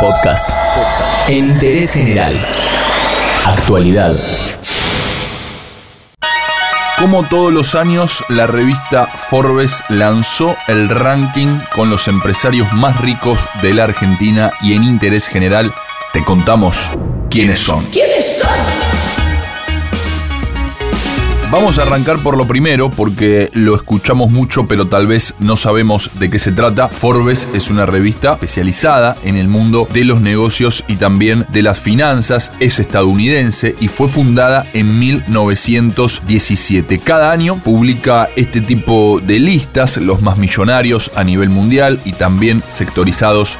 Podcast. En interés general. Actualidad. Como todos los años, la revista Forbes lanzó el ranking con los empresarios más ricos de la Argentina y en interés general te contamos quiénes son. ¿Quiénes son? Vamos a arrancar por lo primero porque lo escuchamos mucho pero tal vez no sabemos de qué se trata. Forbes es una revista especializada en el mundo de los negocios y también de las finanzas. Es estadounidense y fue fundada en 1917. Cada año publica este tipo de listas, los más millonarios a nivel mundial y también sectorizados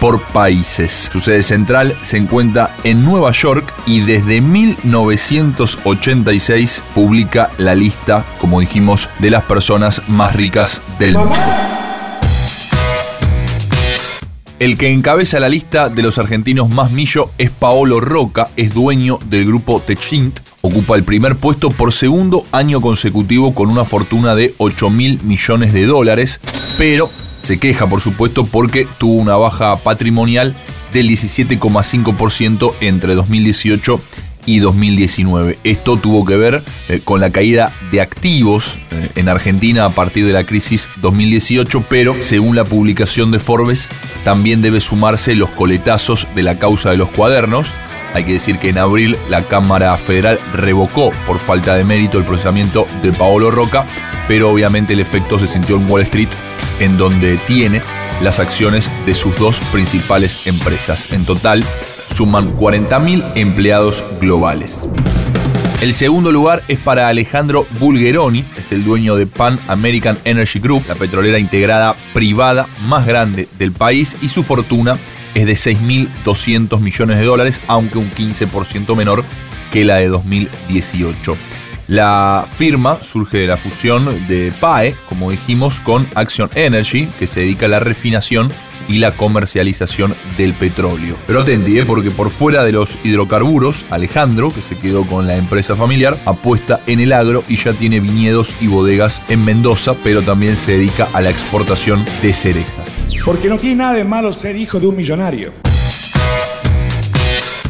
por países. Su sede central se encuentra en Nueva York y desde 1986 publica la lista, como dijimos, de las personas más ricas del mundo. El que encabeza la lista de los argentinos más millo es Paolo Roca, es dueño del grupo Techint, ocupa el primer puesto por segundo año consecutivo con una fortuna de 8 mil millones de dólares, pero se queja, por supuesto, porque tuvo una baja patrimonial del 17,5% entre 2018 y 2019. Esto tuvo que ver eh, con la caída de activos eh, en Argentina a partir de la crisis 2018, pero según la publicación de Forbes, también debe sumarse los coletazos de la causa de los cuadernos. Hay que decir que en abril la Cámara Federal revocó por falta de mérito el procesamiento de Paolo Roca, pero obviamente el efecto se sintió en Wall Street en donde tiene las acciones de sus dos principales empresas. En total, suman 40.000 empleados globales. El segundo lugar es para Alejandro Bulgeroni, es el dueño de Pan American Energy Group, la petrolera integrada privada más grande del país, y su fortuna es de 6.200 millones de dólares, aunque un 15% menor que la de 2018. La firma surge de la fusión de PAE, como dijimos, con Action Energy, que se dedica a la refinación y la comercialización del petróleo. Pero atenti, ¿eh? porque por fuera de los hidrocarburos, Alejandro, que se quedó con la empresa familiar, apuesta en el agro y ya tiene viñedos y bodegas en Mendoza, pero también se dedica a la exportación de cerezas. Porque no tiene nada de malo ser hijo de un millonario.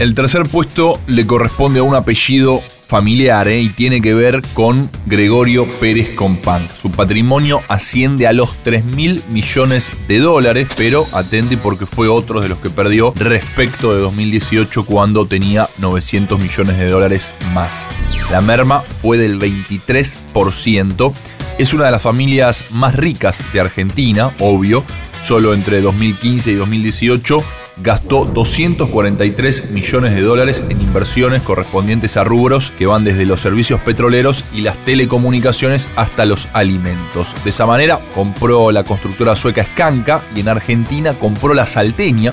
El tercer puesto le corresponde a un apellido familiar y tiene que ver con Gregorio Pérez Compán. Su patrimonio asciende a los 3 mil millones de dólares, pero atente porque fue otro de los que perdió respecto de 2018 cuando tenía 900 millones de dólares más. La merma fue del 23%. Es una de las familias más ricas de Argentina, obvio. Solo entre 2015 y 2018 gastó 243 millones de dólares en inversiones correspondientes a rubros que van desde los servicios petroleros y las telecomunicaciones hasta los alimentos. De esa manera compró la constructora sueca Skanka y en Argentina compró la Salteña,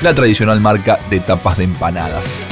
la tradicional marca de tapas de empanadas.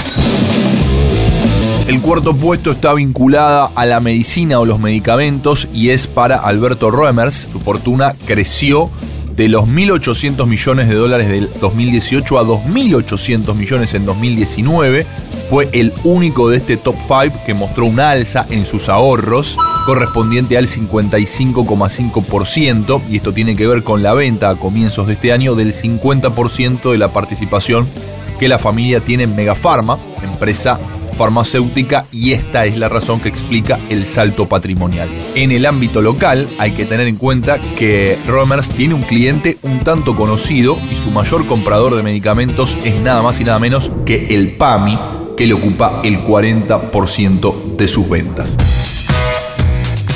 El cuarto puesto está vinculada a la medicina o los medicamentos y es para Alberto Roemers. Su fortuna creció de los 1.800 millones de dólares del 2018 a 2.800 millones en 2019. Fue el único de este top 5 que mostró una alza en sus ahorros correspondiente al 55,5% y esto tiene que ver con la venta a comienzos de este año del 50% de la participación que la familia tiene en Megafarma, empresa farmacéutica y esta es la razón que explica el salto patrimonial. En el ámbito local hay que tener en cuenta que Romers tiene un cliente un tanto conocido y su mayor comprador de medicamentos es nada más y nada menos que el PAMI, que le ocupa el 40% de sus ventas.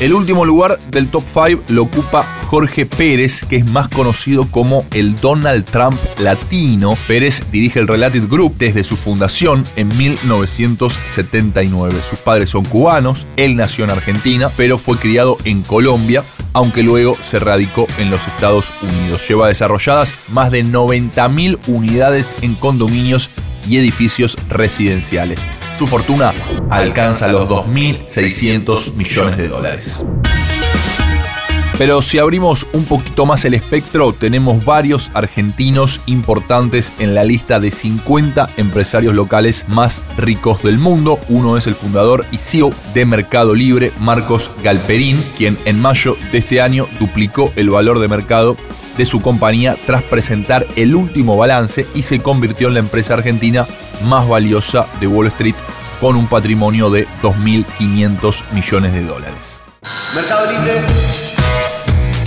El último lugar del top 5 lo ocupa Jorge Pérez, que es más conocido como el Donald Trump latino. Pérez dirige el Related Group desde su fundación en 1979. Sus padres son cubanos, él nació en Argentina, pero fue criado en Colombia, aunque luego se radicó en los Estados Unidos. Lleva desarrolladas más de 90.000 unidades en condominios y edificios residenciales. Su fortuna alcanza los 2.600 millones de dólares. Pero si abrimos un poquito más el espectro, tenemos varios argentinos importantes en la lista de 50 empresarios locales más ricos del mundo. Uno es el fundador y CEO de Mercado Libre, Marcos Galperín, quien en mayo de este año duplicó el valor de mercado de su compañía tras presentar el último balance y se convirtió en la empresa argentina más valiosa de Wall Street con un patrimonio de 2.500 millones de dólares. Mercado Libre.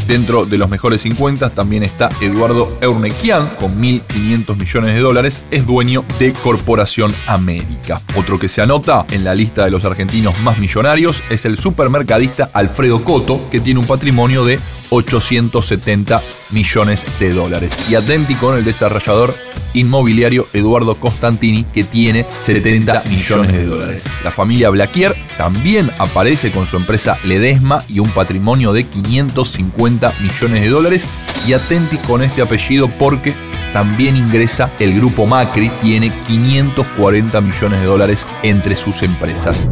Dentro de los mejores 50 también está Eduardo Eurnequian con 1.500 millones de dólares. Es dueño de Corporación América. Otro que se anota en la lista de los argentinos más millonarios es el supermercadista Alfredo Coto, que tiene un patrimonio de 870 millones de dólares. Y atenti con el desarrollador inmobiliario Eduardo Costantini, que tiene 70 millones de dólares. La familia Blaquier también aparece con su empresa Ledesma y un patrimonio de 550 millones de dólares. Y atenti con este apellido porque también ingresa el grupo Macri, tiene 540 millones de dólares entre sus empresas.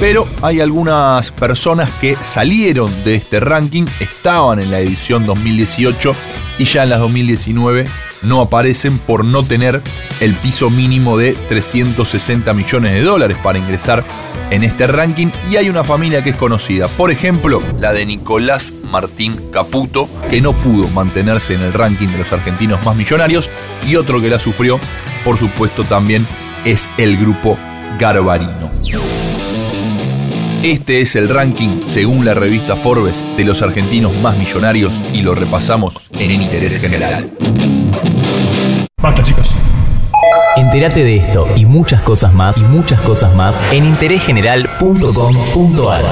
Pero hay algunas personas que salieron de este ranking, estaban en la edición 2018 y ya en las 2019 no aparecen por no tener el piso mínimo de 360 millones de dólares para ingresar en este ranking y hay una familia que es conocida, por ejemplo la de Nicolás Martín Caputo, que no pudo mantenerse en el ranking de los argentinos más millonarios y otro que la sufrió, por supuesto también es el grupo Garbarino. Este es el ranking, según la revista Forbes, de los argentinos más millonarios y lo repasamos en Interés General. Basta, chicos. Entérate de esto y muchas cosas más y muchas cosas más en interésgeneral.com.ar.